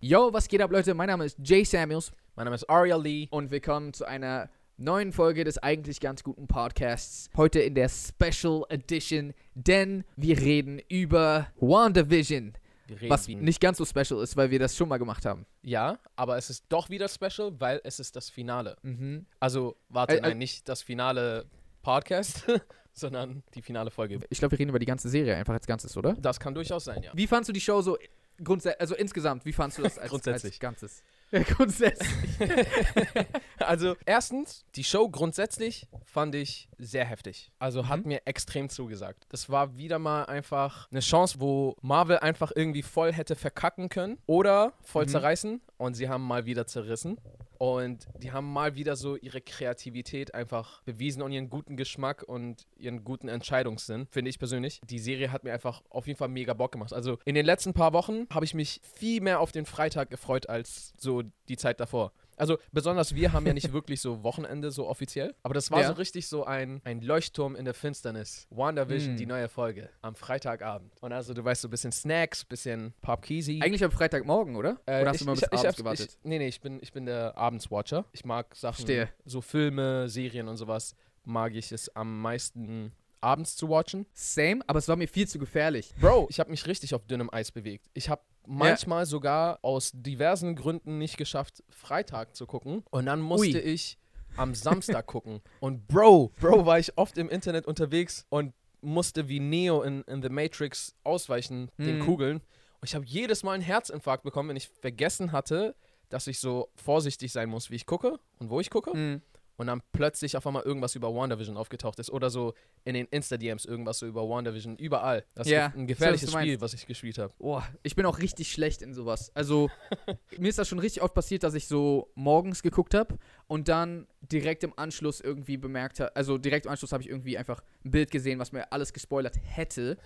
Yo, was geht ab, Leute? Mein Name ist Jay Samuels Mein Name ist Aria Lee. und willkommen zu einer neuen Folge des eigentlich ganz guten Podcasts. Heute in der Special Edition, denn wir reden über WandaVision, reden was nicht ganz so special ist, weil wir das schon mal gemacht haben. Ja, aber es ist doch wieder special, weil es ist das Finale. Mhm. Also, warte, ä- nein, nicht das finale Podcast, sondern die finale Folge. Ich glaube, wir reden über die ganze Serie einfach als Ganzes, oder? Das kann durchaus sein, ja. Wie fandst du die Show so grundsätzlich, also insgesamt, wie fandst du das als, Grundsätzlich. als Ganzes? Ja, grundsätzlich. Also, erstens, die Show grundsätzlich fand ich sehr heftig. Also, hat Mhm. mir extrem zugesagt. Das war wieder mal einfach eine Chance, wo Marvel einfach irgendwie voll hätte verkacken können oder voll Mhm. zerreißen und sie haben mal wieder zerrissen. Und die haben mal wieder so ihre Kreativität einfach bewiesen und ihren guten Geschmack und ihren guten Entscheidungssinn, finde ich persönlich. Die Serie hat mir einfach auf jeden Fall mega Bock gemacht. Also in den letzten paar Wochen habe ich mich viel mehr auf den Freitag gefreut als so die Zeit davor. Also besonders wir haben ja nicht wirklich so Wochenende so offiziell, aber das war Ja. so richtig so ein, ein Leuchtturm in der Finsternis. WandaVision, Mm. die neue Folge am Freitagabend. Und also du weißt so ein bisschen Snacks, bisschen Popkeezy. Eigentlich am Freitagmorgen, oder? Äh, oder hast ich, du immer bis ich, ich, abends hab- gewartet? Ich, nee, nee, ich bin, ich bin der Abendswatcher. Ich mag Sachen, Verstehe. so Filme, Serien und sowas, mag ich es am meisten abends zu watchen. Same, aber es war mir viel zu gefährlich. Bro, ich habe mich richtig auf dünnem Eis bewegt. Ich habe manchmal sogar aus diversen Gründen nicht geschafft, Freitag zu gucken. Und dann musste Ui. ich am Samstag gucken. Und Bro, Bro, war ich oft im Internet unterwegs und musste wie Neo in, in The Matrix ausweichen, den Mhm. Kugeln. Und ich habe jedes Mal einen Herzinfarkt bekommen, wenn ich vergessen hatte, dass ich so vorsichtig sein muss, wie ich gucke und wo ich gucke. Mhm. Und dann plötzlich auf einmal irgendwas über WandaVision aufgetaucht ist. Oder so in den Insta-DMs irgendwas so über WandaVision. Überall. Das ist Ja, ein ich gefährliches weiß, was Spiel, was ich gespielt habe. Boah, ich bin auch richtig schlecht in sowas. Also, mir ist das schon richtig oft passiert, dass ich so morgens geguckt habe und dann direkt im Anschluss irgendwie bemerkt habe, also direkt im Anschluss habe ich irgendwie einfach ein Bild gesehen, was mir alles gespoilert hätte.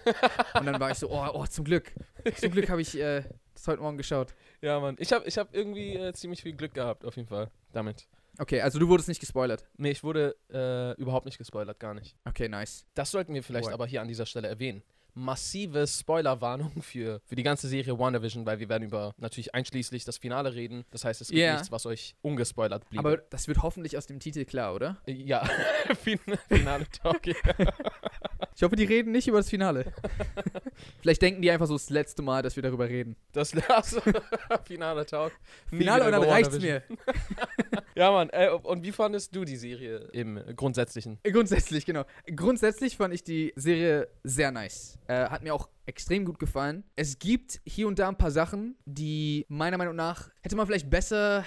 und dann war ich so, oh, oh zum Glück. Zum Glück habe ich äh, das heute Morgen geschaut. Ja, Mann. Ich habe ich hab irgendwie äh, ziemlich viel Glück gehabt, auf jeden Fall, damit. Okay, also du wurdest nicht gespoilert. Nee, ich wurde äh, überhaupt nicht gespoilert, gar nicht. Okay, nice. Das sollten wir vielleicht Right. aber hier an dieser Stelle erwähnen. Massive Spoilerwarnung für, für die ganze Serie WandaVision, weil wir werden über natürlich einschließlich das Finale reden. Das heißt, es gibt Ja. nichts, was euch ungespoilert blieb. Aber das wird hoffentlich aus dem Titel klar, oder? ja, Fin- Finale Talk. Ich hoffe, die reden nicht über das Finale. Vielleicht denken die einfach so das letzte Mal, dass wir darüber reden. Das also, Finale Talk. Nie Finale und dann reicht's mir. Ja, Mann. Äh, und wie fandest du die Serie im Grundsätzlichen? Grundsätzlich, genau. Grundsätzlich fand ich die Serie sehr nice. Äh, hat mir auch extrem gut gefallen. Es gibt hier und da ein paar Sachen, die meiner Meinung nach hätte man vielleicht besser.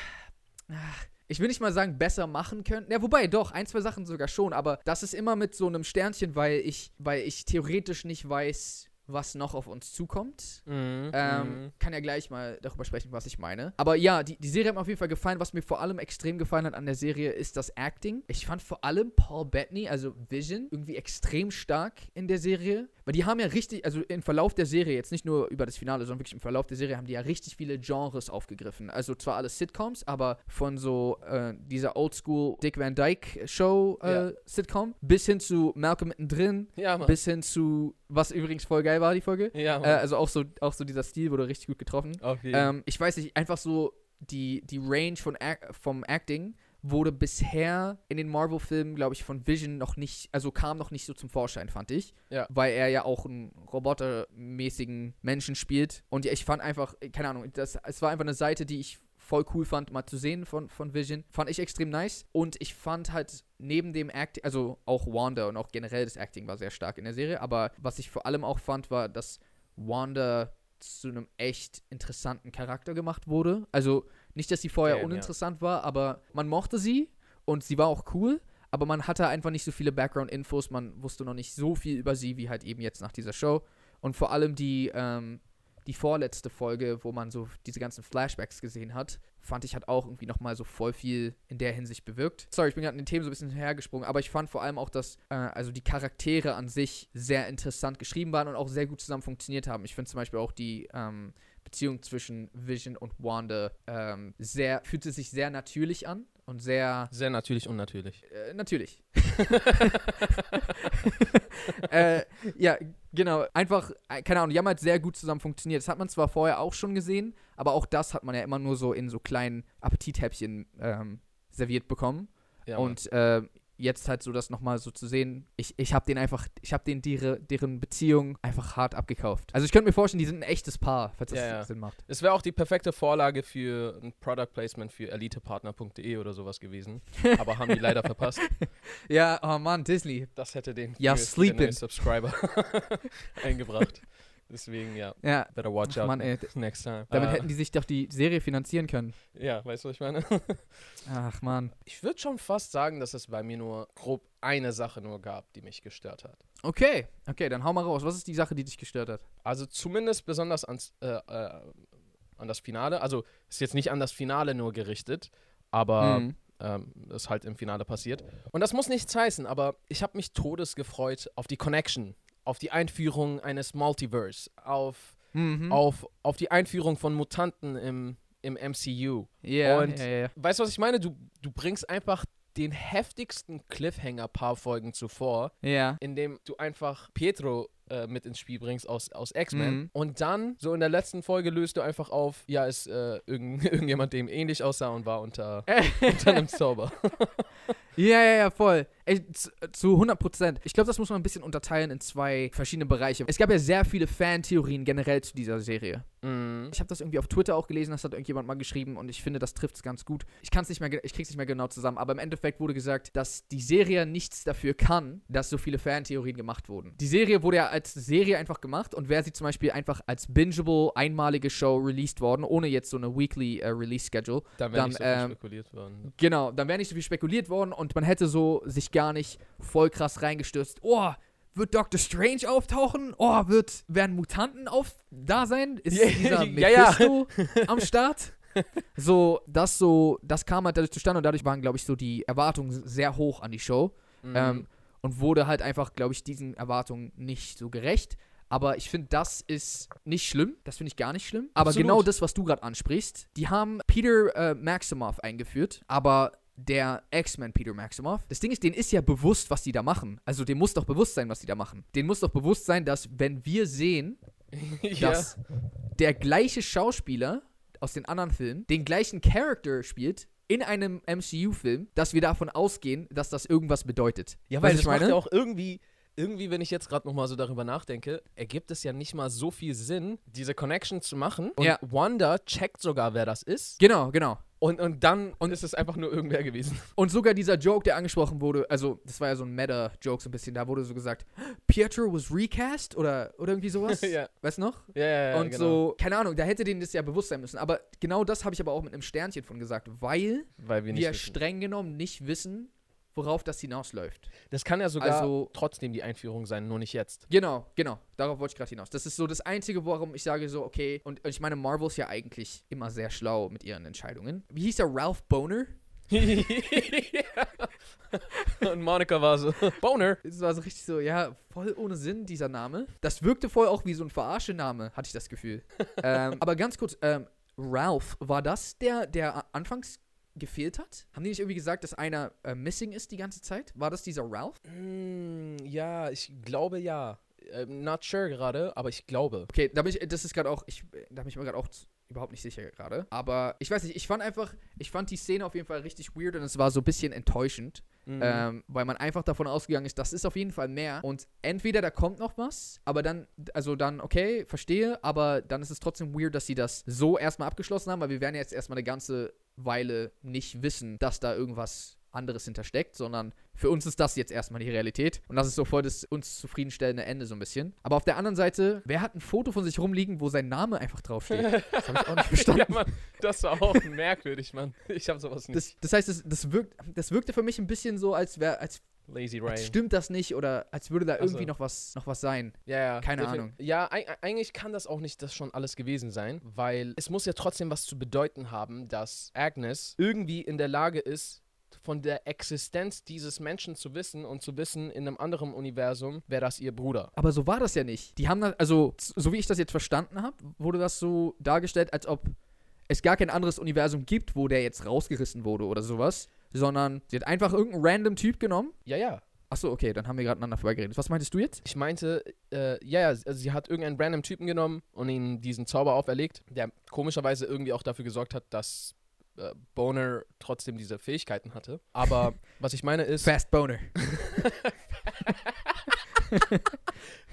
Ach, Ich will nicht mal sagen, besser machen können. Ja, wobei, doch, ein, zwei Sachen sogar schon, aber das ist immer mit so einem Sternchen, weil ich, weil ich theoretisch nicht weiß, was noch auf uns zukommt. Mhm. Ähm, kann ja gleich mal darüber sprechen, was ich meine. Aber ja, die, die Serie hat mir auf jeden Fall gefallen. Was mir vor allem extrem gefallen hat an der Serie, ist das Acting. Ich fand vor allem Paul Bettany, also Vision, irgendwie extrem stark in der Serie. Weil die haben ja richtig, also im Verlauf der Serie, jetzt nicht nur über das Finale, sondern wirklich im Verlauf der Serie, haben die ja richtig viele Genres aufgegriffen. Also zwar alles Sitcoms, aber von so äh, dieser Oldschool Dick Van Dyke Show äh, Ja. Sitcom bis hin zu Malcolm mittendrin, Ja, bis hin zu, was übrigens voll geil war, die Folge. ja, Äh, also auch so, auch so dieser Stil wurde richtig gut getroffen. Jeden Ähm, ich weiß nicht, einfach so die, die Range von vom Acting wurde bisher in den Marvel-Filmen, glaube ich, von Vision noch nicht, also kam noch nicht so zum Vorschein, fand ich. Ja. Weil er ja auch einen robotermäßigen Menschen spielt. Und ja, ich fand einfach, keine Ahnung, das, es war einfach eine Seite, die ich voll cool fand, mal zu sehen von, von Vision. Fand ich extrem nice. Und ich fand halt neben dem Acting, also auch Wanda und auch generell das Acting war sehr stark in der Serie. Aber was ich vor allem auch fand, war, dass Wanda zu einem echt interessanten Charakter gemacht wurde. Also nicht, dass sie vorher Damn, ja. uninteressant war, aber man mochte sie und sie war auch cool. Aber man hatte einfach nicht so viele Background-Infos, man wusste noch nicht so viel über sie, wie halt eben jetzt nach dieser Show. Und vor allem die, ähm, die vorletzte Folge, wo man so diese ganzen Flashbacks gesehen hat, fand ich hat auch irgendwie nochmal so voll viel in der Hinsicht bewirkt. Sorry, ich bin gerade in den Themen so ein bisschen hergesprungen, aber ich fand vor allem auch, dass äh, also die Charaktere an sich sehr interessant geschrieben waren und auch sehr gut zusammen funktioniert haben. Ich finde zum Beispiel auch die ähm, Beziehung zwischen Vision und Wanda ähm, sehr, fühlte sich sehr natürlich an. und sehr Sehr natürlich unnatürlich. äh, natürlich. äh, ja, genau. Einfach, äh, keine Ahnung, die haben halt sehr gut zusammen funktioniert. Das hat man zwar vorher auch schon gesehen, aber auch das hat man ja immer nur so in so kleinen Appetithäppchen ähm, serviert bekommen. Ja, und äh, jetzt halt so das nochmal so zu sehen, ich, ich habe den einfach, ich habe den deren, deren Beziehung einfach hart abgekauft. Also ich könnte mir vorstellen, die sind ein echtes Paar, falls das Ja, ja. Sinn macht. Es wäre auch die perfekte Vorlage für ein Product Placement für elitepartner.de oder sowas gewesen. Aber haben die leider verpasst. Ja, oh Mann, Disney. Das hätte den Ja, für- für den neuen sleepin'. Subscriber eingebracht. Deswegen, ja, Ja, better watch Ach, out Mann, ey. next time. damit Äh, hätten die sich doch die Serie finanzieren können. Ja, weißt du, was ich meine? Ach Mann. Ich würde schon fast sagen, dass es bei mir nur grob eine Sache nur gab, die mich gestört hat. Okay, okay, dann hau mal raus. Was ist die Sache, die dich gestört hat? Also zumindest besonders ans, äh, äh, an das Finale. Also ist jetzt nicht an das Finale nur gerichtet, aber Mhm. ähm, ist halt im Finale passiert. Und das muss nichts heißen, aber ich habe mich todes gefreut auf die Connection, auf die Einführung eines Multiverse, auf, Mhm. auf, auf die Einführung von Mutanten im, im MCU. Ja, und- ja, ja. Weißt du, was ich meine? Du, du bringst einfach den heftigsten Cliffhanger paar Folgen zuvor, Ja. indem du einfach Pietro äh, mit ins Spiel bringst aus, aus X-Men. Mhm. Und dann, so in der letzten Folge, löst du einfach auf, ja, ist äh, irgend, irgendjemand, dem ähnlich aussah und war unter, unter einem Zauber. Ja, ja, ja, voll. Ey, zu, zu 100 Prozent. Ich glaube, das muss man ein bisschen unterteilen in zwei verschiedene Bereiche. Es gab ja sehr viele Fantheorien generell zu dieser Serie. Mhm. Ich habe das irgendwie auf Twitter auch gelesen, das hat irgendjemand mal geschrieben und ich finde, das trifft es ganz gut. Ich kann es nicht mehr, ich krieg's nicht mehr genau zusammen, aber im Endeffekt wurde gesagt, dass die Serie nichts dafür kann, dass so viele Fantheorien gemacht wurden. Die Serie wurde ja als Serie einfach gemacht und wäre sie zum Beispiel einfach als bingeable, einmalige Show released worden, ohne jetzt so eine weekly äh, Release Schedule, Da wäre Dann, nicht so viel ähm, spekuliert worden. Genau, dann wäre nicht so viel spekuliert worden und man hätte so sich gar nicht voll krass reingestürzt. Oh, wird Doctor Strange auftauchen? Oh, wird, werden Mutanten auf da sein? Ist Ja, dieser ja, ja. Mephisto am Start? So, das so, das kam halt dadurch zustande und dadurch waren, glaube ich, so die Erwartungen sehr hoch an die Show. Mhm. Ähm, und wurde halt einfach, glaube ich, diesen Erwartungen nicht so gerecht. Aber ich finde, das ist nicht schlimm. Das finde ich gar nicht schlimm. Aber Absolut. genau das, was du gerade ansprichst, die haben Peter äh, Maximoff eingeführt, aber der X-Men Peter Maximoff, das Ding ist, denen ist ja bewusst, was die da machen. Also dem muss doch bewusst sein, was die da machen. Denen muss doch bewusst sein, dass wenn wir sehen, ja. dass der gleiche Schauspieler aus den anderen Filmen den gleichen Charakter spielt in einem MCU-Film, dass wir davon ausgehen, dass das irgendwas bedeutet. Ja, weil das ich macht meine? ja auch irgendwie, irgendwie, wenn ich jetzt gerade nochmal so darüber nachdenke, ergibt es ja nicht mal so viel Sinn, diese Connection zu machen. Und Ja. Wanda checkt sogar, wer das ist. Genau, genau. Und, und dann Und- ist es einfach nur irgendwer gewesen. Und sogar dieser Joke, der angesprochen wurde, also das war ja so ein Meta-Joke so ein bisschen, da wurde so gesagt, Pietro was recast oder, oder irgendwie sowas. ja. Weißt du noch? Ja, ja, ja, und genau. so, keine Ahnung, da hätte denen das ja bewusst sein müssen. Aber genau das habe ich aber auch mit einem Sternchen von gesagt, weil Weil wir wir streng genommen nicht wissen, worauf das hinausläuft. Das kann ja sogar Also- trotzdem die Einführung sein, nur nicht jetzt. Genau, genau. Darauf wollte ich gerade hinaus. Das ist so das Einzige, warum ich sage so, okay, und ich meine, Marvel ist ja eigentlich immer sehr schlau mit ihren Entscheidungen. Wie hieß der Ralph Boner? Und Monika war so, Boner. Es war so richtig so, ja, voll ohne Sinn, dieser Name. Das wirkte voll auch wie so ein Verarsche-Name, hatte ich das Gefühl. ähm, aber ganz kurz, ähm, Ralph, war das der, der anfangs gefehlt hat? Haben die nicht irgendwie gesagt, dass einer äh, missing ist die ganze Zeit? War das dieser Ralph? Mm, ja, ich glaube ja. Ähm, not sure gerade, aber ich glaube. Okay, da bin ich, das ist gerade auch, ich, da bin ich mir gerade auch überhaupt nicht sicher gerade. Aber ich weiß nicht, ich fand einfach, ich fand die Szene auf jeden Fall richtig weird und es war so ein bisschen enttäuschend. Mhm. Ähm, weil man einfach davon ausgegangen ist, das ist auf jeden Fall mehr. Und entweder da kommt noch was, aber dann, also dann, okay, verstehe, aber dann ist es trotzdem weird, dass sie das so erstmal abgeschlossen haben, weil wir werden jetzt erstmal eine ganze Weile nicht wissen, dass da irgendwas anderes hintersteckt, sondern für uns ist das jetzt erstmal die Realität. Und das ist so voll das uns zufriedenstellende Ende so ein bisschen. Aber auf der anderen Seite, wer hat ein Foto von sich rumliegen, wo sein Name einfach draufsteht? Das habe ich auch nicht verstanden. ja, Mann, das war auch merkwürdig, Mann. Ich habe sowas nicht. Das, das heißt, das, das, wirkt, das wirkte für mich ein bisschen so, als wäre, als, Lazy als Ray. stimmt das nicht oder als würde da Also. irgendwie noch was, noch was sein. Ja, ja. Keine Defi- Ahnung. Ja, eig- eigentlich kann das auch nicht das schon alles gewesen sein, weil es muss ja trotzdem was zu bedeuten haben, dass Agnes irgendwie in der Lage ist, von der Existenz dieses Menschen zu wissen und zu wissen, in einem anderen Universum wäre das ihr Bruder. Aber so war das ja nicht. Die haben das, also, so wie ich das jetzt verstanden habe, wurde das so dargestellt, als ob es gar kein anderes Universum gibt, wo der jetzt rausgerissen wurde oder sowas, sondern sie hat einfach irgendeinen random Typ genommen. Ja, ja. Achso, okay, dann haben wir gerade aneinander vorbeigeredet. Was meintest du jetzt? Ich meinte, äh, ja, ja, also sie hat irgendeinen random Typen genommen und ihm diesen Zauber auferlegt, der komischerweise irgendwie auch dafür gesorgt hat, dass äh, Boner trotzdem diese Fähigkeiten hatte. Aber was ich meine ist, Fast Boner.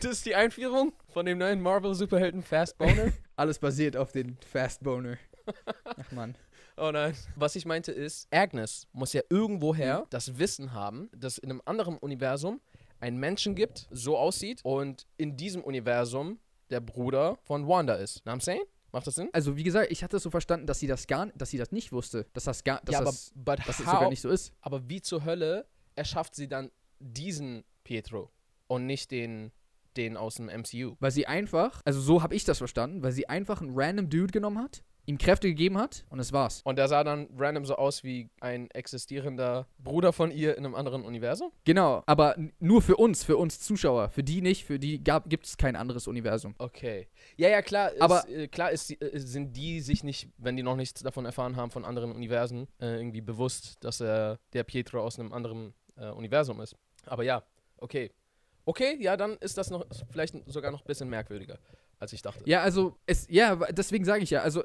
das ist die Einführung von dem neuen Marvel-Superhelden Fast Boner. Alles basiert auf den Fast Boner. Ach man. Oh nein. Was ich meinte ist, Agnes muss ja irgendwoher das Wissen haben, dass in einem anderen Universum ein Menschen gibt, so aussieht und in diesem Universum der Bruder von Wanda ist. Know what I'm saying? Macht das Sinn? Also wie gesagt, ich hatte es so verstanden, dass sie das gar, dass sie das nicht wusste, dass das gar, dass ja, aber, das, dass das sogar nicht so ist. aber wie zur Hölle erschafft sie dann diesen Pietro und nicht den, den aus dem MCU? Weil sie einfach, also so habe ich das verstanden, weil sie einfach einen random Dude genommen hat, ihm Kräfte gegeben hat und das war's. Und der sah dann random so aus wie ein existierender Bruder von ihr in einem anderen Universum? Genau, aber nur für uns, für uns Zuschauer, für die nicht, für die gibt es kein anderes Universum. Okay. Ja, ja, klar. Aber- ist, äh, klar ist, äh, sind die sich nicht, wenn die noch nichts davon erfahren haben von anderen Universen, äh, irgendwie bewusst, dass er der Pietro aus einem anderen äh, Universum ist. Aber ja, okay. Okay, ja, dann ist das noch vielleicht sogar noch ein bisschen merkwürdiger, als ich dachte. Ja, also es, ja, deswegen sage ich ja, also,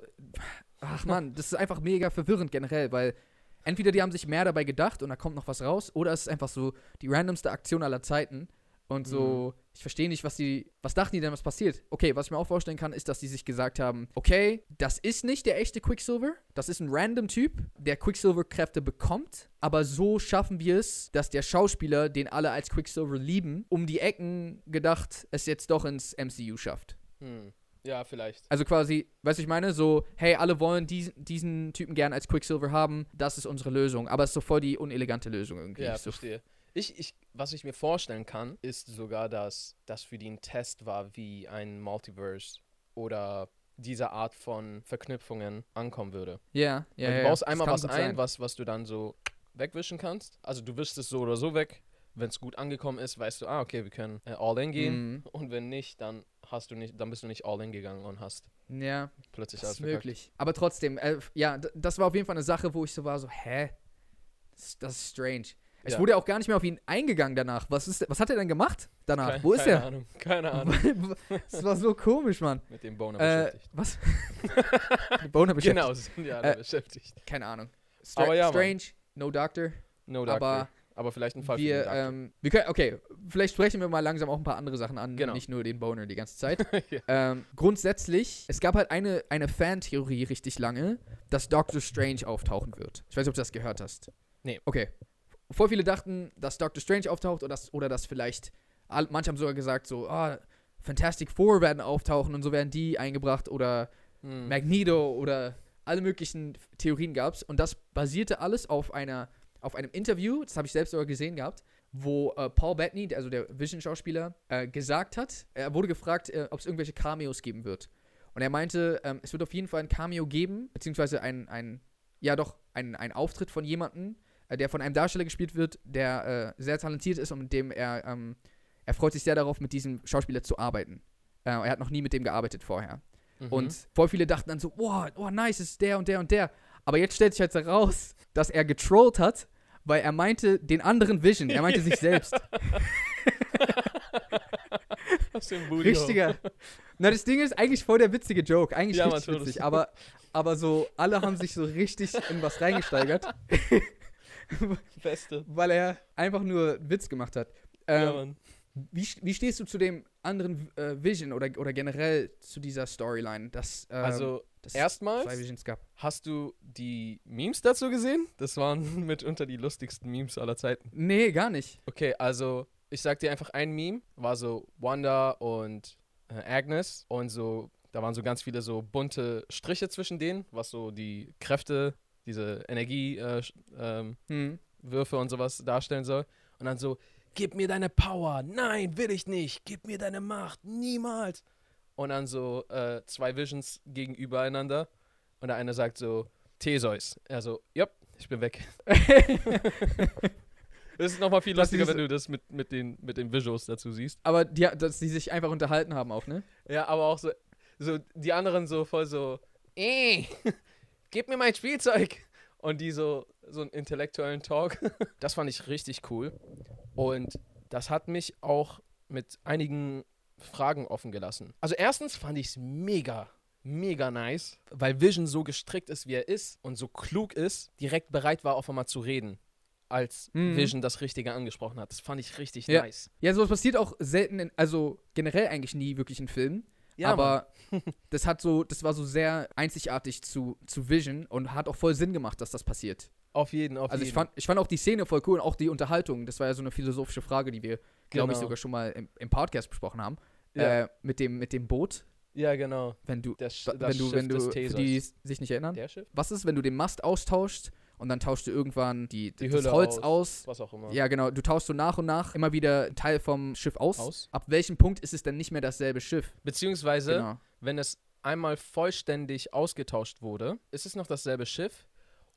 ach man, das ist einfach mega verwirrend generell, weil entweder die haben sich mehr dabei gedacht und da kommt noch was raus, oder es ist einfach so die randomste Aktion aller Zeiten und so, ich verstehe nicht, was die, was dachten die denn, was passiert? Okay, was ich mir auch vorstellen kann, ist, dass die sich gesagt haben, okay, das ist nicht der echte Quicksilver, das ist ein random Typ, der Quicksilver-Kräfte bekommt, aber so schaffen wir es, dass der Schauspieler, den alle als Quicksilver lieben, um die Ecken gedacht, es jetzt doch ins MCU schafft. Hm. Ja, vielleicht. Also quasi, weißt du, ich meine, so, hey, alle wollen diesen, diesen Typen gern als Quicksilver haben, das ist unsere Lösung. Aber es ist so voll die unelegante Lösung irgendwie. Ja, so, verstehe. Ich, ich, was ich mir vorstellen kann, ist sogar, dass das für die ein Test war, wie ein Multiverse oder diese Art von Verknüpfungen ankommen würde. ja, ja, ja. du baust das einmal was ein, sein. was, was du dann so wegwischen kannst. Also du wischst es so oder so weg. Wenn es gut angekommen ist, weißt du, ah, okay, wir können äh, all in gehen. Mhm. Und wenn nicht, dann hast du nicht, dann bist du nicht all in gegangen und hast Ja, plötzlich das alles ist verkackt. möglich. Aber trotzdem, äh, ja, das war auf jeden Fall eine Sache, wo ich so war, so, hä? Das, das ist strange. Es Ja. wurde auch gar nicht mehr auf ihn eingegangen danach. Was, ist, was hat er denn gemacht danach? Keine- Wo ist keine er? Ahnung, keine Ahnung. das war so komisch, Mann. Mit dem Boner Äh, beschäftigt. was? Boner beschäftigt. Genau, sind ja alle Äh, beschäftigt. Keine Ahnung. Stra ja, Mann. strange, no doctor. No Doctor. aber Aber, vielleicht ein Fall für wir, Doctor. ähm, wir können, okay, vielleicht sprechen wir mal langsam auch ein paar andere Sachen an, Genau. nicht nur den Boner die ganze Zeit. Ja. ähm, grundsätzlich, es gab halt eine, eine Fan-Theorie richtig lange, dass Doctor Strange auftauchen wird. Ich weiß nicht, ob du das gehört hast. Nee. Okay. Voll viele dachten, dass Doctor Strange auftaucht oder dass, oder dass vielleicht, manche haben sogar gesagt, so, ah, Fantastic Four werden auftauchen und so werden die eingebracht oder Hm. Magneto oder alle möglichen Theorien gab es. Und das basierte alles auf einer auf einem Interview, das habe ich selbst sogar gesehen gehabt, wo äh, Paul Bettany, der- also der Vision-Schauspieler, äh, gesagt hat, er wurde gefragt, äh, ob es irgendwelche Cameos geben wird. Und er meinte, ähm, es wird auf jeden Fall ein Cameo geben, beziehungsweise ein, ein ja doch, ein, ein Auftritt von jemandem, äh, der von einem Darsteller gespielt wird, der äh, sehr talentiert ist und mit dem er, ähm, er freut sich sehr darauf, mit diesem Schauspieler zu arbeiten. Äh, er hat noch nie mit dem gearbeitet vorher. Mhm. Und voll viele dachten dann so, wow, oh nice, es ist der und der und der. Aber jetzt stellt sich halt heraus, dass er getrollt hat, weil er meinte den anderen Vision. Er meinte sich selbst. Richtiger. Na, das Ding ist eigentlich voll der witzige Joke. Eigentlich Ja, richtig natürlich. witzig. Aber, aber so, alle haben sich so richtig in was reingesteigert, Beste. weil er einfach nur Witz gemacht hat. ja, Ähm, Mann. wie, wie stehst du zu dem anderen äh, Vision oder, oder generell zu dieser Storyline, dass ähm, Also, dass es erstmals hast du die Memes dazu gesehen? Das waren mitunter die lustigsten Memes aller Zeiten. Nee, gar nicht. Okay, also ich sag dir einfach ein Meme, war so Wanda und äh, Agnes und so, da waren so ganz viele so bunte Striche zwischen denen, was so die Kräfte, diese Energiewürfe äh, ähm, Hm. Und sowas darstellen soll. Und dann so, gib mir deine Power, nein, will ich nicht, gib mir deine Macht, niemals. Und dann so äh, zwei Visions gegenübereinander und der eine sagt so, Theseus. Er so, jupp, ich bin weg. Das ist nochmal viel lustiger, wenn du das mit, mit, den, mit den Visuals dazu siehst. Aber die, dass die sich einfach unterhalten haben auch, ne? Ja, aber auch so, so die anderen so voll so, eh, gib mir mein Spielzeug. und die so, so einen intellektuellen Talk. Das fand ich richtig cool. Und das hat mich auch mit einigen Fragen offen gelassen. Also erstens fand ich es mega, mega nice, weil Vision so gestrickt ist, wie er ist und so klug ist, direkt bereit war, auf einmal zu reden, als Mhm. Vision das Richtige angesprochen hat. Das fand ich richtig Ja. nice. Ja, sowas passiert auch selten, in, also generell eigentlich nie wirklich in Filmen. aber das hat so, das war so sehr einzigartig zu, zu Vision und hat auch voll Sinn gemacht, dass das passiert. auf jeden, auf Also jeden. ich fand, ich fand auch die Szene voll cool und auch die Unterhaltung. Das war ja so eine philosophische Frage, die wir, glaube ich, Genau. sogar schon mal im, im Podcast besprochen haben. Ja. Äh, mit, dem, mit dem Boot. ja, genau. Wenn du, Der Sch wenn das du, wenn du, für die sich nicht erinnern. Was ist, wenn du den Mast austauschst und dann tauschst du irgendwann die, Die das Holz aus. aus. Was auch immer. Ja, genau. Du tauschst so nach und nach immer wieder einen Teil vom Schiff aus. Aus. Ab welchem Punkt ist es dann nicht mehr dasselbe Schiff? Beziehungsweise, Genau. wenn es einmal vollständig ausgetauscht wurde, ist es noch dasselbe Schiff?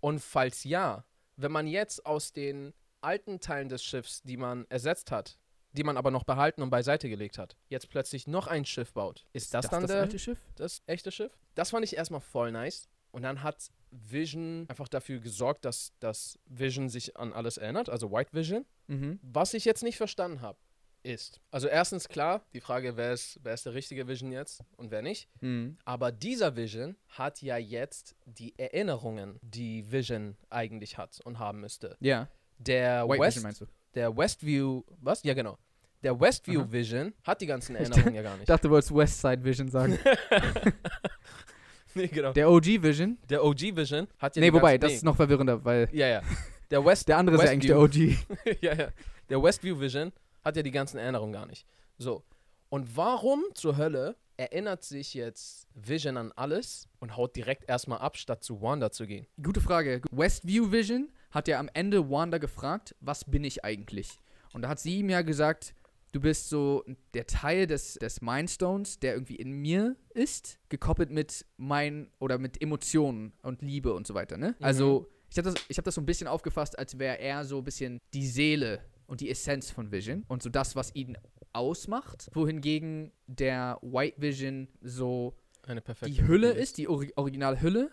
Und falls ja, wenn man jetzt aus den alten Teilen des Schiffs, die man ersetzt hat, die man aber noch behalten und beiseite gelegt hat, jetzt plötzlich noch ein Schiff baut, ist das, dann das der, alte Schiff? das echte Schiff? Das fand ich erstmal voll nice. Und dann hat Vision einfach dafür gesorgt, dass, dass Vision sich an alles erinnert, also White Vision. Mhm. Was ich jetzt nicht verstanden habe, ist, also erstens klar, die Frage, wer ist, wer ist der richtige Vision jetzt und wer nicht. Mhm. Aber dieser Vision hat ja jetzt die Erinnerungen, die Vision eigentlich hat und haben müsste. Ja. Der, White West, Vision meinst du? der Westview, was? Ja, genau. Der Westview Aha. Vision hat die ganzen Erinnerungen ja gar Ich nicht. dachte, du wolltest Westside Vision sagen. nee, genau. Der OG Vision? Der OG Vision hat ja nee, die wobei, das ist noch verwirrender, weil Ja, ja. Der West, der andere ist ja eigentlich der OG. ja, ja. Der Westview Vision hat ja die ganzen Erinnerungen gar nicht. So. Und warum zur Hölle erinnert sich jetzt Vision an alles und haut direkt erstmal ab, statt zu Wanda zu gehen? Gute Frage. Westview Vision hat ja am Ende Wanda gefragt, was bin ich eigentlich? Und da hat sie ihm ja gesagt, du bist so der Teil des, des Mindstones, der irgendwie in mir ist, gekoppelt mit mein oder mit Emotionen und Liebe und so weiter, ne? Mhm. Also, ich habe das, ich hab das so ein bisschen aufgefasst, als wäre er so ein bisschen die Seele und die Essenz von Vision und so das, was ihn ausmacht, wohingegen der White Vision so Eine perfekte die Hülle Kopie ist, die Ori Originalhülle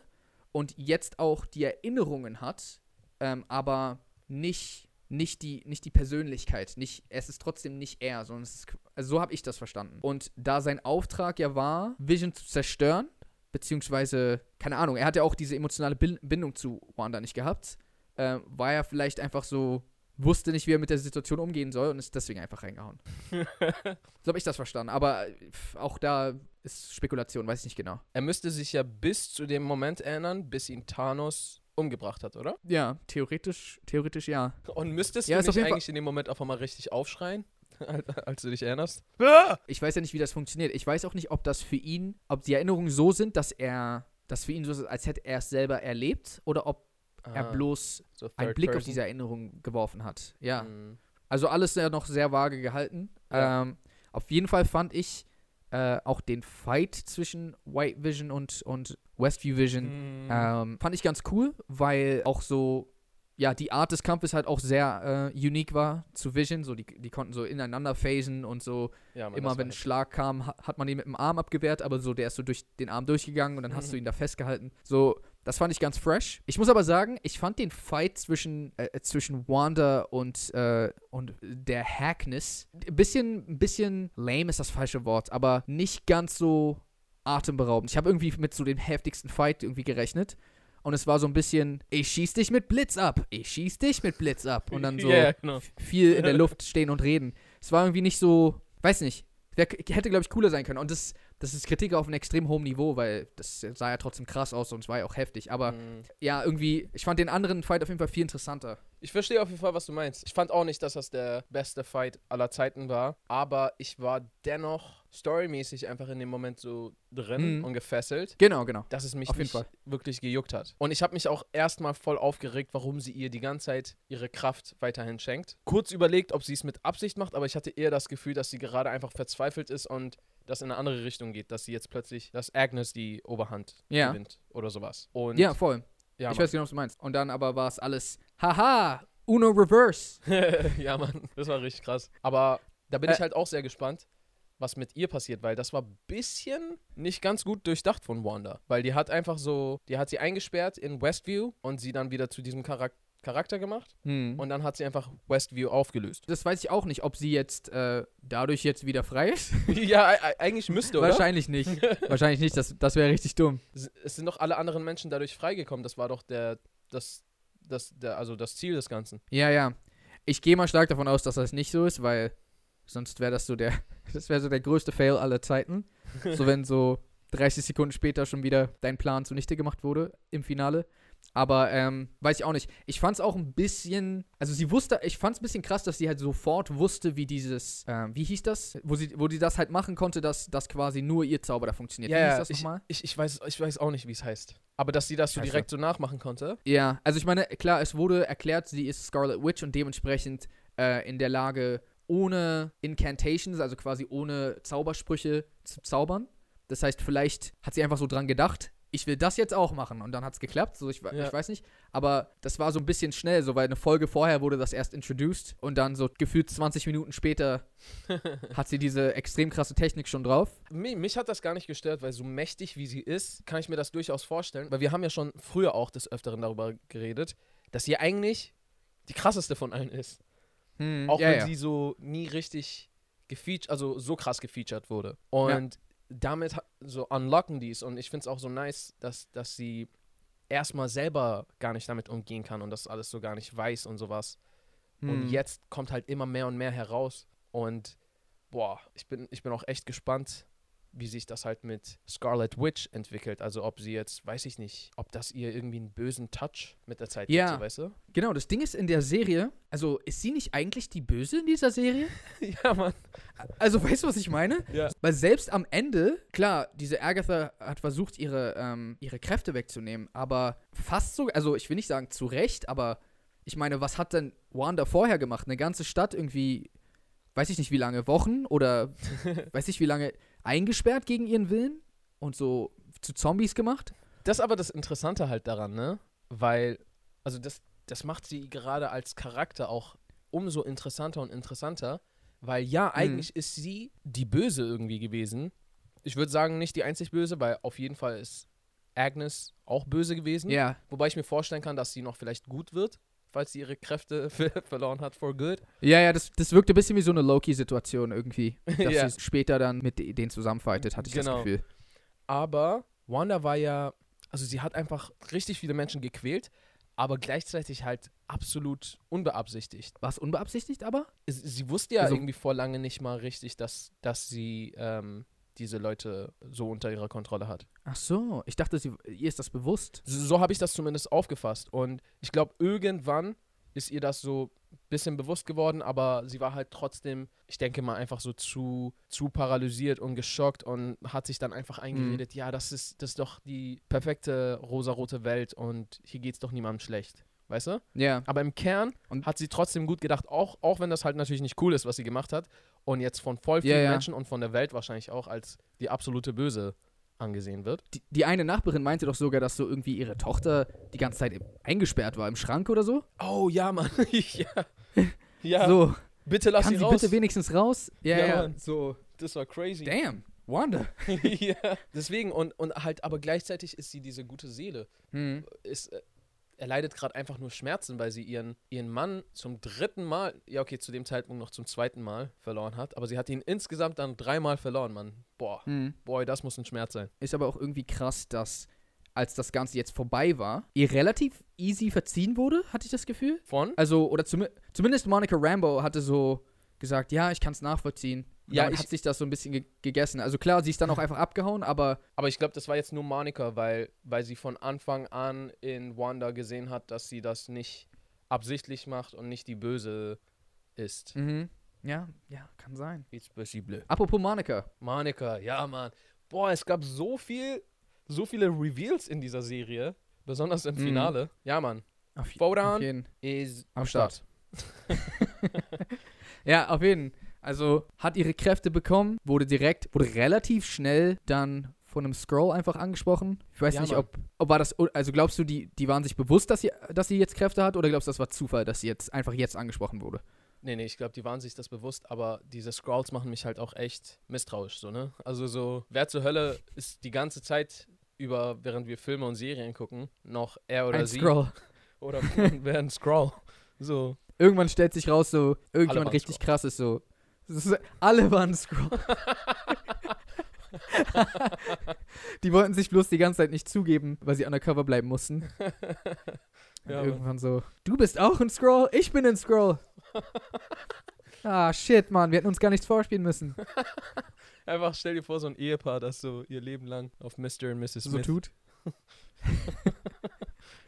und jetzt auch die Erinnerungen hat, ähm, aber nicht, nicht, die, nicht die Persönlichkeit. Nicht, es ist trotzdem nicht er, sondern es ist, also so habe ich das verstanden. Und da sein Auftrag ja war, Vision zu zerstören, beziehungsweise, keine Ahnung, er hat ja auch diese emotionale Bin- Bindung zu Wanda nicht gehabt, äh, war er vielleicht einfach so, wusste nicht, wie er mit der Situation umgehen soll und ist deswegen einfach reingehauen. so habe ich das verstanden. Aber auch da ist Spekulation, weiß ich nicht genau. Er müsste sich ja bis zu dem Moment erinnern, bis ihn Thanos umgebracht hat, oder? Ja, theoretisch, theoretisch ja. Und müsstest Ja, du auf nicht eigentlich in dem Moment auf einmal richtig aufschreien, als du dich erinnerst? Ich weiß ja nicht, wie das funktioniert. Ich weiß auch nicht, ob das für ihn, ob die Erinnerungen so sind, dass er, dass für ihn so ist, als hätte er es selber erlebt oder ob er Ah, bloß so einen Blick auf Person. diese Erinnerungen geworfen hat. Ja. Mhm. Also alles ja noch sehr vage gehalten. Ja. Ähm, auf jeden Fall fand ich äh, auch den Fight zwischen White Vision und, und Westview Vision Mhm. Ähm, fand ich ganz cool, weil auch so, ja, die Art des Kampfes halt auch sehr äh, unique war zu Vision. So, die, die konnten so ineinander phasen und so, ja, Mann, immer wenn ein. Schlag kam, ha- hat man ihn mit dem Arm abgewehrt, aber so, der ist so durch den Arm durchgegangen und dann hast Mhm. du ihn da festgehalten. So, das fand ich ganz fresh. Ich muss aber sagen, ich fand den Fight zwischen, äh, zwischen Wanda und, äh, und der Hackness ein bisschen, ein bisschen lame ist das falsche Wort, aber nicht ganz so atemberaubend. Ich habe irgendwie mit so dem heftigsten Fight irgendwie gerechnet. Und es war so ein bisschen, ich schieß dich mit Blitz ab, ich schieß dich mit Blitz ab. Und dann so ja, genau. viel in der Luft stehen und reden. Es war irgendwie nicht so, weiß nicht, hätte, glaube ich, cooler sein können. Und das, das ist Kritik auf einem extrem hohen Niveau, weil das sah ja trotzdem krass aus und es war ja auch heftig. Aber Mhm. ja, irgendwie, ich fand den anderen Fight auf jeden Fall viel interessanter. Ich verstehe auf jeden Fall, was du meinst. Ich fand auch nicht, dass das der beste Fight aller Zeiten war, aber ich war dennoch storymäßig einfach in dem Moment so drin Mhm. und gefesselt, Genau, genau. dass es mich Auf jeden nicht Fall. wirklich gejuckt hat. Und ich habe mich auch erstmal voll aufgeregt, warum sie ihr die ganze Zeit ihre Kraft weiterhin schenkt. Kurz überlegt, ob sie es mit Absicht macht, aber ich hatte eher das Gefühl, dass sie gerade einfach verzweifelt ist und das in eine andere Richtung geht, dass sie jetzt plötzlich, dass Agnes die Oberhand Ja. gewinnt oder sowas. Und Ja, voll. ja, ich weiß genau, was du meinst. Und dann aber war es alles, haha, Uno Reverse. ja, Mann, das war richtig krass. Aber da bin Äh. ich halt auch sehr gespannt, was mit ihr passiert, weil das war ein bisschen nicht ganz gut durchdacht von Wanda. Weil die hat einfach so, die hat sie eingesperrt in Westview und sie dann wieder zu diesem Charak Charakter gemacht Hm. und dann hat sie einfach Westview aufgelöst. das weiß ich auch nicht, ob sie jetzt äh, dadurch jetzt wieder frei ist. ja, e- e- eigentlich müsste, oder? Wahrscheinlich nicht. Wahrscheinlich nicht, das, das wäre richtig dumm. Es es sind doch alle anderen Menschen dadurch freigekommen. Das war doch der, das, das, der, also das Ziel des Ganzen. Ja, ja. Ich gehe mal stark davon aus, dass das nicht so ist, weil sonst wäre das so der, das wäre so der größte Fail aller Zeiten. so wenn so 30 Sekunden später schon wieder dein Plan zunichte gemacht wurde im Finale. Aber ähm, weiß ich auch nicht. Ich fand es auch ein bisschen, also sie wusste, ich fand es ein bisschen krass, dass sie halt sofort wusste, wie dieses, ähm, wie hieß das, wo sie, wo sie das halt machen konnte, dass, dass quasi nur ihr Zauber da funktioniert. wie hieß das ich, nochmal? ich, ich, weiß, ich weiß auch nicht, wie es heißt. Aber dass sie das so Scheiße. direkt so nachmachen konnte. Ja, also ich meine, klar, es wurde erklärt, sie ist Scarlet Witch und dementsprechend äh, in der Lage, ohne Incantations, also quasi ohne Zaubersprüche zu zaubern. Das heißt, vielleicht hat sie einfach so dran gedacht, ich will das jetzt auch machen und dann hat es geklappt. So, ich, Ja. ich weiß nicht. Aber das war so ein bisschen schnell, so weil eine Folge vorher wurde das erst introduced und dann so gefühlt 20 Minuten später hat sie diese extrem krasse Technik schon drauf. Mich, mich hat das gar nicht gestört, weil so mächtig wie sie ist, kann ich mir das durchaus vorstellen. Weil wir haben ja schon früher auch des Öfteren darüber geredet, dass sie eigentlich die krasseste von allen ist. Hm, Auch ja, wenn ja. sie so nie richtig gefeatured, also so krass gefeatured wurde. Und damit so unlocken die es. Und ich finde es auch so nice, dass, dass sie erstmal selber gar nicht damit umgehen kann und das alles so gar nicht weiß und sowas. Hm. Und jetzt kommt halt immer mehr und mehr heraus. Und boah, ich bin, ich bin auch echt gespannt, wie sich das halt mit Scarlet Witch entwickelt. Also ob sie jetzt, weiß ich nicht, ob das ihr irgendwie einen bösen Touch mit der Zeit Ja. gibt, so, weißt du? Genau, das Ding ist in der Serie, also ist sie nicht eigentlich die Böse in dieser Serie? ja, Mann. Also, weißt du, was ich meine? Ja. Weil selbst am Ende, klar, diese Agatha hat versucht, ihre, ähm, ihre Kräfte wegzunehmen, aber fast so, also ich will nicht sagen zu Recht, aber ich meine, was hat denn Wanda vorher gemacht? Eine ganze Stadt irgendwie, weiß ich nicht wie lange, Wochen oder weiß ich wie lange eingesperrt gegen ihren Willen und so zu Zombies gemacht? Das ist aber das Interessante halt daran, ne? Weil, also das, das macht sie gerade als Charakter auch umso interessanter und interessanter, weil ja, eigentlich ist sie die Böse irgendwie gewesen. Ich würde sagen, nicht die einzig Böse, weil auf jeden Fall ist Agnes auch böse gewesen. Ja. Wobei ich mir vorstellen kann, dass sie noch vielleicht gut wird, falls sie ihre Kräfte ver- verloren hat for good. Ja, ja, das, das wirkte ein bisschen wie so eine Loki-Situation irgendwie. Dass Ja. sie später dann mit de- denen zusammenfightet, hatte ich Genau. das Gefühl. Aber Wanda war ja, also sie hat einfach richtig viele Menschen gequält, aber gleichzeitig halt absolut unbeabsichtigt. War es unbeabsichtigt aber? Sie, sie wusste ja Also- irgendwie vor lange nicht mal richtig, dass, dass sie ähm, diese Leute so unter ihrer Kontrolle hat. Ach so, ich dachte, sie, ihr ist das bewusst. So, so habe ich das zumindest aufgefasst. Und ich glaube, irgendwann ist ihr das so ein bisschen bewusst geworden, aber sie war halt trotzdem, ich denke mal, einfach so zu, zu paralysiert und geschockt und hat sich dann einfach eingeredet, ja, das ist, das ist doch die perfekte rosarote Welt und hier geht's doch niemandem schlecht. Weißt du? Ja. Aber im Kern Und- hat sie trotzdem gut gedacht, auch, auch wenn das halt natürlich nicht cool ist, was sie gemacht hat. Und jetzt von voll vielen Ja, ja. Menschen und von der Welt wahrscheinlich auch als die absolute Böse angesehen wird. Die, die eine Nachbarin meinte doch sogar, dass so irgendwie ihre Tochter die ganze Zeit eingesperrt war im Schrank oder so. Oh ja, Mann. ja. ja. So, Bitte lass kann sie sie raus. bitte wenigstens raus? Ja, Ja, ja. Mann. So, das war crazy. damn, Wanda. ja. Deswegen, und, und halt, aber gleichzeitig ist sie diese gute Seele. Hm. Ist, er leidet gerade einfach nur Schmerzen, weil sie ihren, ihren Mann zum dritten Mal, ja okay, zu dem Zeitpunkt noch zum zweiten Mal verloren hat, aber sie hat ihn insgesamt dann dreimal verloren, Mann. Boah, Hm. boy, das muss ein Schmerz sein. Ist aber auch irgendwie krass, dass als das Ganze jetzt vorbei war, ihr relativ easy verziehen wurde, hatte ich das Gefühl. Von? Also, oder zumi zumindest Monica Rambo hatte so gesagt, ja, ich kann es nachvollziehen. Ja, ich- hat sich das so ein bisschen ge gegessen. Also klar, sie ist dann auch einfach abgehauen, aber Aber ich glaube, das war jetzt nur Monika, weil, weil sie von Anfang an in Wanda gesehen hat, dass sie das nicht absichtlich macht und nicht die Böse ist. mhm. ja, ja, kann sein. It's possible. Apropos Monica. Monika, ja, Mann. Boah, es gab so viel, so viele Reveals in dieser Serie, besonders im Mhm. Finale. Ja, Mann. Auf, Vodan auf jeden. Is Am Start. Ja, auf jeden. Also hat ihre Kräfte bekommen, wurde direkt, wurde relativ schnell dann von einem Scroll einfach angesprochen. Ich weiß Ja, nicht, ob, ob war das, also glaubst du, die, die waren sich bewusst, dass sie, dass sie jetzt Kräfte hat, oder glaubst du, das war Zufall, dass sie jetzt einfach jetzt angesprochen wurde? Nee, nee, ich glaube, die waren sich das bewusst, aber diese Scrolls machen mich halt auch echt misstrauisch, so, ne? Also so, wer zur Hölle ist die ganze Zeit über, während wir Filme und Serien gucken, noch er oder Ein sie Scroll. oder wer ein Scroll. So. Irgendwann stellt sich raus, so, irgendjemand richtig Scroll. krass ist so. Ist, alle waren Scroll. die wollten sich bloß die ganze Zeit nicht zugeben, weil sie undercover bleiben mussten. Und Ja, irgendwann so, du bist auch ein Scroll, ich bin ein Scroll. ah, shit, Mann, wir hätten uns gar nichts vorspielen müssen. Einfach stell dir vor, so ein Ehepaar, das so ihr Leben lang auf Mr. und Mrs. So Smith. tut.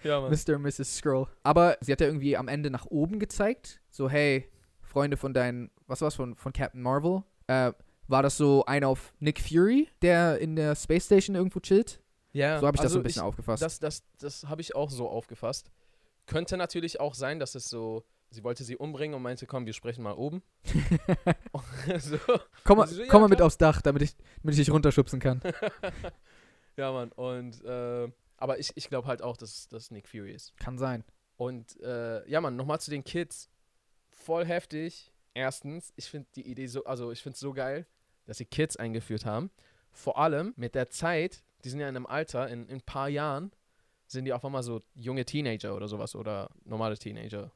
Ja, Mann. Mr. und Mrs. Scroll. Aber sie hat ja irgendwie am Ende nach oben gezeigt. So, hey, Freunde von deinen, was war's, von, von Captain Marvel. Äh, war das so einer auf Nick Fury, der in der Space Station irgendwo chillt? Ja, So habe ich das so also ein bisschen ich, aufgefasst. Das, das, das habe ich auch so aufgefasst. Könnte natürlich auch sein, dass es so, sie wollte sie umbringen und meinte, komm, wir sprechen mal oben. so. komm mal, so, ja, komm mal mit aufs Dach, damit ich, damit ich dich runterschubsen kann. ja, Mann. Und, äh, aber ich, ich glaube halt auch, dass das Nick Fury ist. Kann sein. Und, äh, ja, Mann, nochmal zu den Kids. Voll heftig. Erstens, ich finde die Idee so, also ich finde es so geil, dass sie Kids eingeführt haben. Vor allem mit der Zeit, die sind ja in einem Alter, in, in ein paar Jahren sind die auf einmal so junge Teenager oder sowas oder normale Teenager.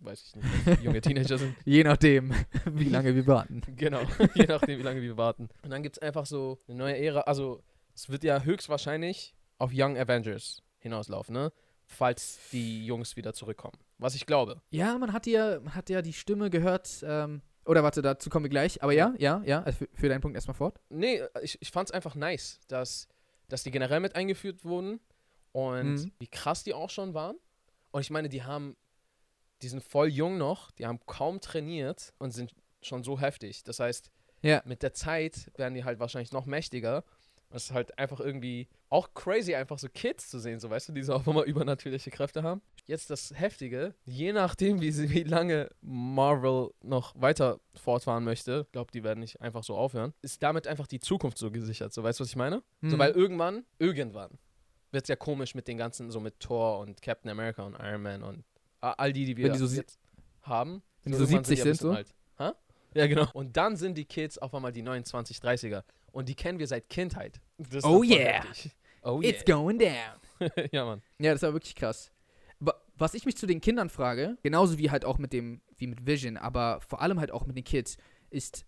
Weiß ich nicht, junge Teenager sind. Je nachdem, wie lange wir warten. Genau, je nachdem, wie lange wir warten. Und dann gibt es einfach so eine neue Ära. Also, es wird ja höchstwahrscheinlich auf Young Avengers hinauslaufen, ne? Falls die Jungs wieder zurückkommen. Was ich glaube. Ja, man hat ja, man hat ja die Stimme gehört. Ähm, oder warte, dazu kommen wir gleich. Aber ja, ja, ja. Also für, für deinen Punkt erstmal fort. Nee, ich, ich fand es einfach nice, dass, dass die generell mit eingeführt wurden und Mhm. wie krass die auch schon waren. Und ich meine, die haben, die sind voll jung noch, die haben kaum trainiert und sind schon so heftig. Das heißt, Ja. mit der Zeit werden die halt wahrscheinlich noch mächtiger. Das ist halt einfach irgendwie auch crazy, einfach so Kids zu sehen, so weißt du, die so auch immer übernatürliche Kräfte haben. Jetzt das Heftige, je nachdem, wie, sie, wie lange Marvel noch weiter fortfahren möchte, ich glaube, die werden nicht einfach so aufhören, ist damit einfach die Zukunft so gesichert. So, weißt du, was ich meine? So, Mhm. weil irgendwann, irgendwann wird es ja komisch mit den ganzen, so mit Thor und Captain America und Iron Man und all die, die wir die so jetzt haben. wenn die so irgendwann 70 die ein sind, so? Alt. Ha? Ja, genau. Und dann sind die Kids auf einmal die 29, 30er. Und die kennen wir seit Kindheit. Oh yeah. heftig. Oh It's yeah. going down. ja, Mann. Ja, das war wirklich krass. Wa- Was ich mich zu den Kindern frage, genauso wie halt auch mit dem, wie mit Vision, aber vor allem halt auch mit den Kids, ist,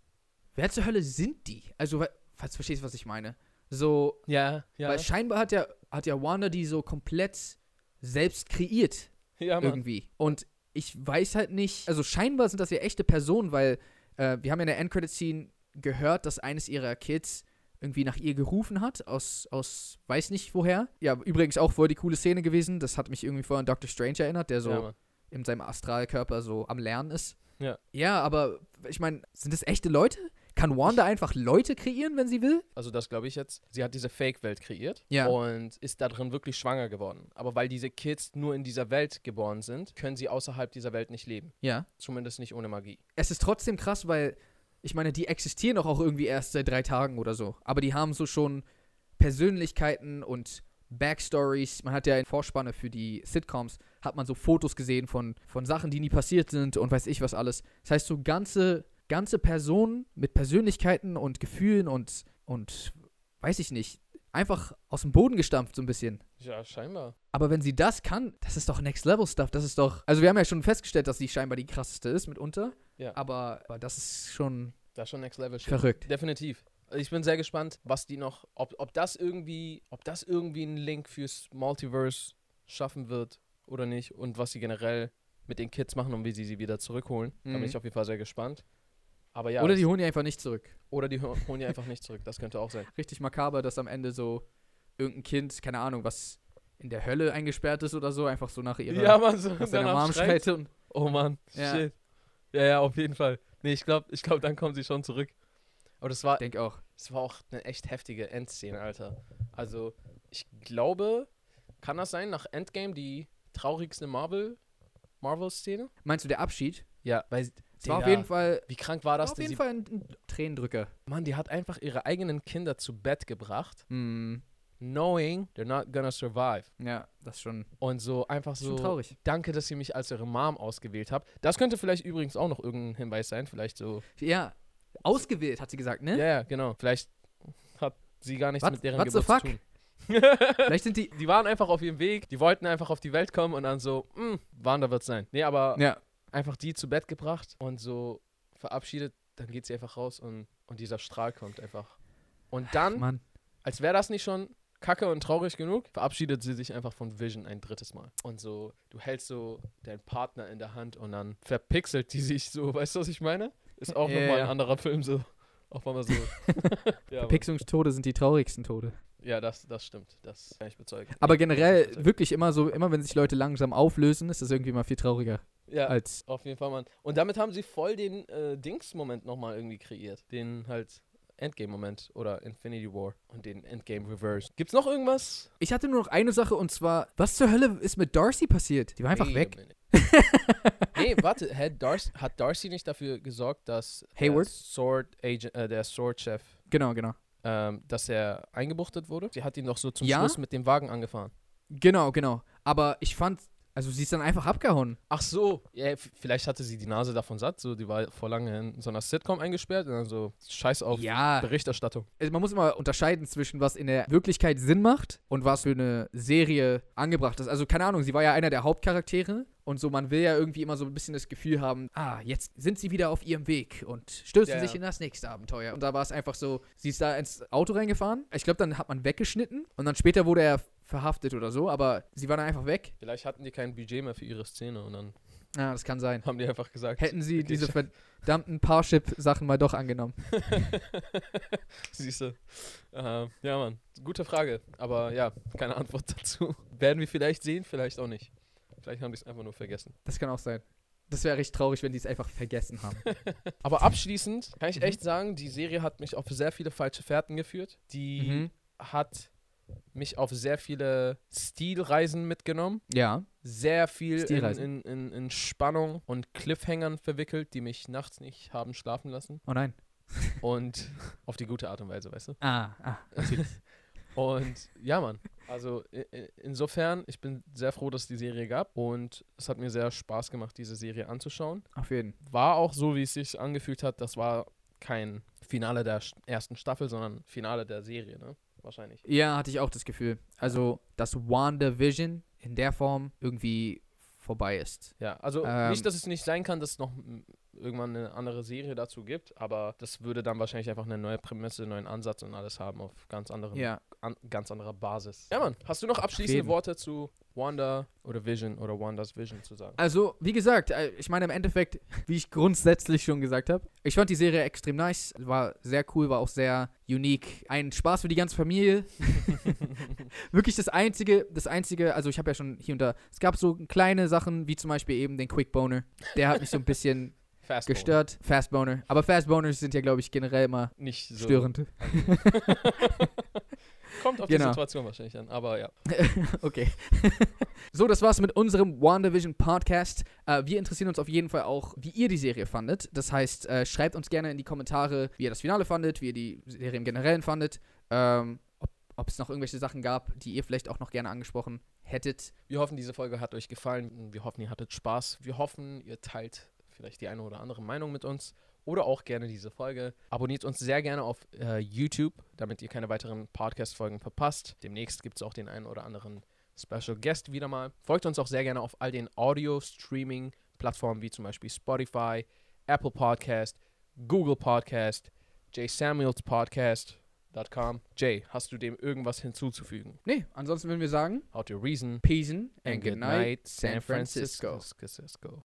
wer zur Hölle sind die? Also, falls du verstehst, was ich meine. So, Ja, ja. weil scheinbar hat ja, hat ja Wanda die so komplett selbst kreiert, ja, Mann. irgendwie. Und ich weiß halt nicht, also scheinbar sind das ja echte Personen, weil äh, wir haben ja in der Endcredit-Scene gehört, dass eines ihrer Kids irgendwie nach ihr gerufen hat, aus, aus weiß nicht woher. Ja, übrigens auch voll die coole Szene gewesen. Das hat mich irgendwie vorher an Doctor Strange erinnert, der so ja, in seinem Astralkörper so am Lernen ist. Ja. Ja, aber ich meine, sind das echte Leute? Kann Wanda einfach Leute kreieren, wenn sie will? Also das glaube ich jetzt. Sie hat diese Fake-Welt kreiert Ja. und ist da drin wirklich schwanger geworden. Aber weil diese Kids nur in dieser Welt geboren sind, können sie außerhalb dieser Welt nicht leben. Ja. Zumindest nicht ohne Magie. Es ist trotzdem krass, weil ich meine, die existieren doch auch irgendwie erst seit drei Tagen oder so. Aber die haben so schon Persönlichkeiten und Backstories. Man hat ja in Vorspanne für die Sitcoms, hat man so Fotos gesehen von, von Sachen, die nie passiert sind und weiß ich was alles. Das heißt, so ganze, ganze Personen mit Persönlichkeiten und Gefühlen und, und weiß ich nicht, einfach aus dem Boden gestampft so ein bisschen. Ja, scheinbar. Aber wenn sie das kann, das ist doch Next Level Stuff. Das ist doch. Also wir haben ja schon festgestellt, dass sie scheinbar die krasseste ist mitunter. Ja. Aber, aber das ist schon Das ist schon Next Level Shit. verrückt. Definitiv. Also Ich bin sehr gespannt, was die noch, ob, ob das irgendwie, ob das irgendwie einen Link fürs Multiverse schaffen wird oder nicht und was sie generell mit den Kids machen und wie sie sie wieder zurückholen. Da bin Mhm. ich auf jeden Fall sehr gespannt. Aber ja, Oder die holen die einfach nicht zurück. oder die ho- holen die einfach nicht zurück. Das könnte auch sein. Richtig makaber, dass am Ende so irgendein Kind, keine Ahnung, was in der Hölle eingesperrt ist oder so, einfach so nach ihrer, man, so nach seiner Mom schreit. Und, Oh Mann, Ja. shit. Ja, ja, auf jeden Fall. Nee, ich glaube, ich glaub, dann kommen sie schon zurück. Aber das war, ich denke auch. das war auch eine echt heftige Endszene, Alter. Also, ich glaube, kann das sein, nach Endgame die traurigste Marvel, Marvel-Szene? Meinst du der Abschied? Ja, weil, Es war auf jeden Fall, wie krank war war das? auf denn? jeden Fall ein, ein Tränendrücker. Mann, die hat einfach ihre eigenen Kinder zu Bett gebracht Hm. Knowing they're not gonna survive. Ja, das ist schon, Und so einfach schon so, traurig. danke, dass ihr mich als eure Mom ausgewählt habt. Das könnte vielleicht übrigens auch noch irgendein Hinweis sein. Vielleicht so, Ja, ausgewählt, hat sie gesagt, ja, ne? ja, genau. Vielleicht hat sie gar nichts What- mit deren what the Geburt fuck? zu tun. Vielleicht sind die. Die waren einfach auf ihrem Weg, die wollten einfach auf die Welt kommen und dann so, hm, Wanda wird's sein. Nee, aber Ja, einfach die zu Bett gebracht und so verabschiedet, dann geht sie einfach raus und, und dieser Strahl kommt einfach. Und dann, Mann. als wäre das nicht schon kacke und traurig genug, verabschiedet sie sich einfach von Vision ein drittes Mal. Und so, du hältst so deinen Partner in der Hand und dann verpixelt die sich so, weißt du, was ich meine? Ist auch Ja, nochmal ja. ein anderer Film so. Auf einmal so. ja, Mann. Verpixungstode sind die traurigsten Tode. ja das, das stimmt. Das kann ich bezeugen. Aber generell, bezeugen. wirklich immer so, immer wenn sich Leute langsam auflösen, ist das irgendwie mal viel trauriger Ja, als. Auf jeden Fall, Mann. Und damit haben sie voll den äh, Dings-Moment nochmal irgendwie kreiert. Den halt Endgame-Moment oder Infinity War und den Endgame-Reverse. Gibt's noch irgendwas? Ich hatte nur noch eine Sache und zwar, was zur Hölle ist mit Darcy passiert? Die war einfach Wait weg. nee, warte, hat Darcy, hat Darcy nicht dafür gesorgt, dass Hayward? der Sword Agent, äh, der Sword-Chef, Genau, genau. ähm, dass er eingebuchtet wurde? Sie hat ihn doch so zum Ja? Schluss mit dem Wagen angefahren. Genau, genau. Aber ich fand, also sie ist dann einfach abgehauen. Ach so, ja, vielleicht hatte sie die Nase davon satt, so die war vor lange in so einer Sitcom eingesperrt und dann so scheiß auf Ja. Berichterstattung. Also man muss immer unterscheiden zwischen was in der Wirklichkeit Sinn macht und was für eine Serie angebracht ist. Also keine Ahnung, sie war ja einer der Hauptcharaktere und so man will ja irgendwie immer so ein bisschen das Gefühl haben, ah, jetzt sind sie wieder auf ihrem Weg und stürzen Ja, sich in das nächste Abenteuer. Und da war es einfach so, sie ist da ins Auto reingefahren. Ich glaube, dann hat man weggeschnitten und dann später wurde er verhaftet oder so, aber sie war dann einfach weg. Vielleicht hatten die kein Budget mehr für ihre Szene und dann Ja, das kann sein. haben die einfach gesagt. Hätten sie wirklich. diese verdammten Parship-Sachen mal doch angenommen. Siehst du. Äh, ja, Mann. Gute Frage. Aber ja, keine Antwort dazu. Werden wir vielleicht sehen, vielleicht auch nicht. Vielleicht haben die es einfach nur vergessen. Das kann auch sein. Das wäre richtig traurig, wenn die es einfach vergessen haben. Aber abschließend kann ich Mhm. echt sagen, die Serie hat mich auf sehr viele falsche Fährten geführt. Die mhm. hat mich auf sehr viele Stilreisen mitgenommen. Ja. Sehr viel in, in, in, Spannung und Cliffhangern verwickelt, die mich nachts nicht haben schlafen lassen. Oh nein. Und auf die gute Art und Weise, weißt du? Ah, ah, natürlich. Und ja, Mann. Also insofern, ich bin sehr froh, dass es die Serie gab und es hat mir sehr Spaß gemacht, diese Serie anzuschauen. Auf jeden. War auch so, wie es sich angefühlt hat, das war kein Finale der ersten Staffel, sondern Finale der Serie, ne? Wahrscheinlich. Ja, hatte ich auch das Gefühl. Also, dass WandaVision in der Form irgendwie vorbei ist. Ja, also Ähm. nicht, dass es nicht sein kann, dass es noch irgendwann eine andere Serie dazu gibt, aber das würde dann wahrscheinlich einfach eine neue Prämisse, einen neuen Ansatz und alles haben auf ganz anderen, Ja. an, ganz anderer Basis. Ja, Mann, hast du noch abschließende. Worte zu Wanda oder Vision oder Wandas Vision zu sagen? Also, wie gesagt, äh, ich meine im Endeffekt, wie ich grundsätzlich schon gesagt habe, ich fand die Serie extrem nice, war sehr cool, war auch sehr unique, ein Spaß für die ganze Familie. Wirklich das einzige, das einzige, also ich habe ja schon hier und da, es gab so kleine Sachen, wie zum Beispiel eben den Quick Boner, der hat mich so ein bisschen Fast gestört. Fast Boner. Aber Fast Boners sind ja, glaube ich, generell immer Nicht so. störend. Kommt auf Genau. die Situation wahrscheinlich an, aber ja. Okay. so, das war's mit unserem WandaVision Podcast. Äh, wir interessieren uns auf jeden Fall auch, wie ihr die Serie fandet. Das heißt, äh, schreibt uns gerne in die Kommentare, wie ihr das Finale fandet, wie ihr die Serie im Generellen fandet. Ähm, ob, ob es noch irgendwelche Sachen gab, die ihr vielleicht auch noch gerne angesprochen hättet. Wir hoffen, diese Folge hat euch gefallen. Wir hoffen, ihr hattet Spaß. Wir hoffen, ihr teilt vielleicht die eine oder andere Meinung mit uns oder auch gerne diese Folge. Abonniert uns sehr gerne auf äh, YouTube, damit ihr keine weiteren Podcast-Folgen verpasst. Demnächst gibt es auch den einen oder anderen Special Guest wieder mal. Folgt uns auch sehr gerne auf all den Audio-Streaming-Plattformen wie zum Beispiel Spotify, Apple Podcast, Google Podcast, Jay Samuels Podcast.com. Jay, hast du dem irgendwas hinzuzufügen? Nee, ansonsten würden wir sagen, How to reason Peace and and good night, San Francisco. Francisco.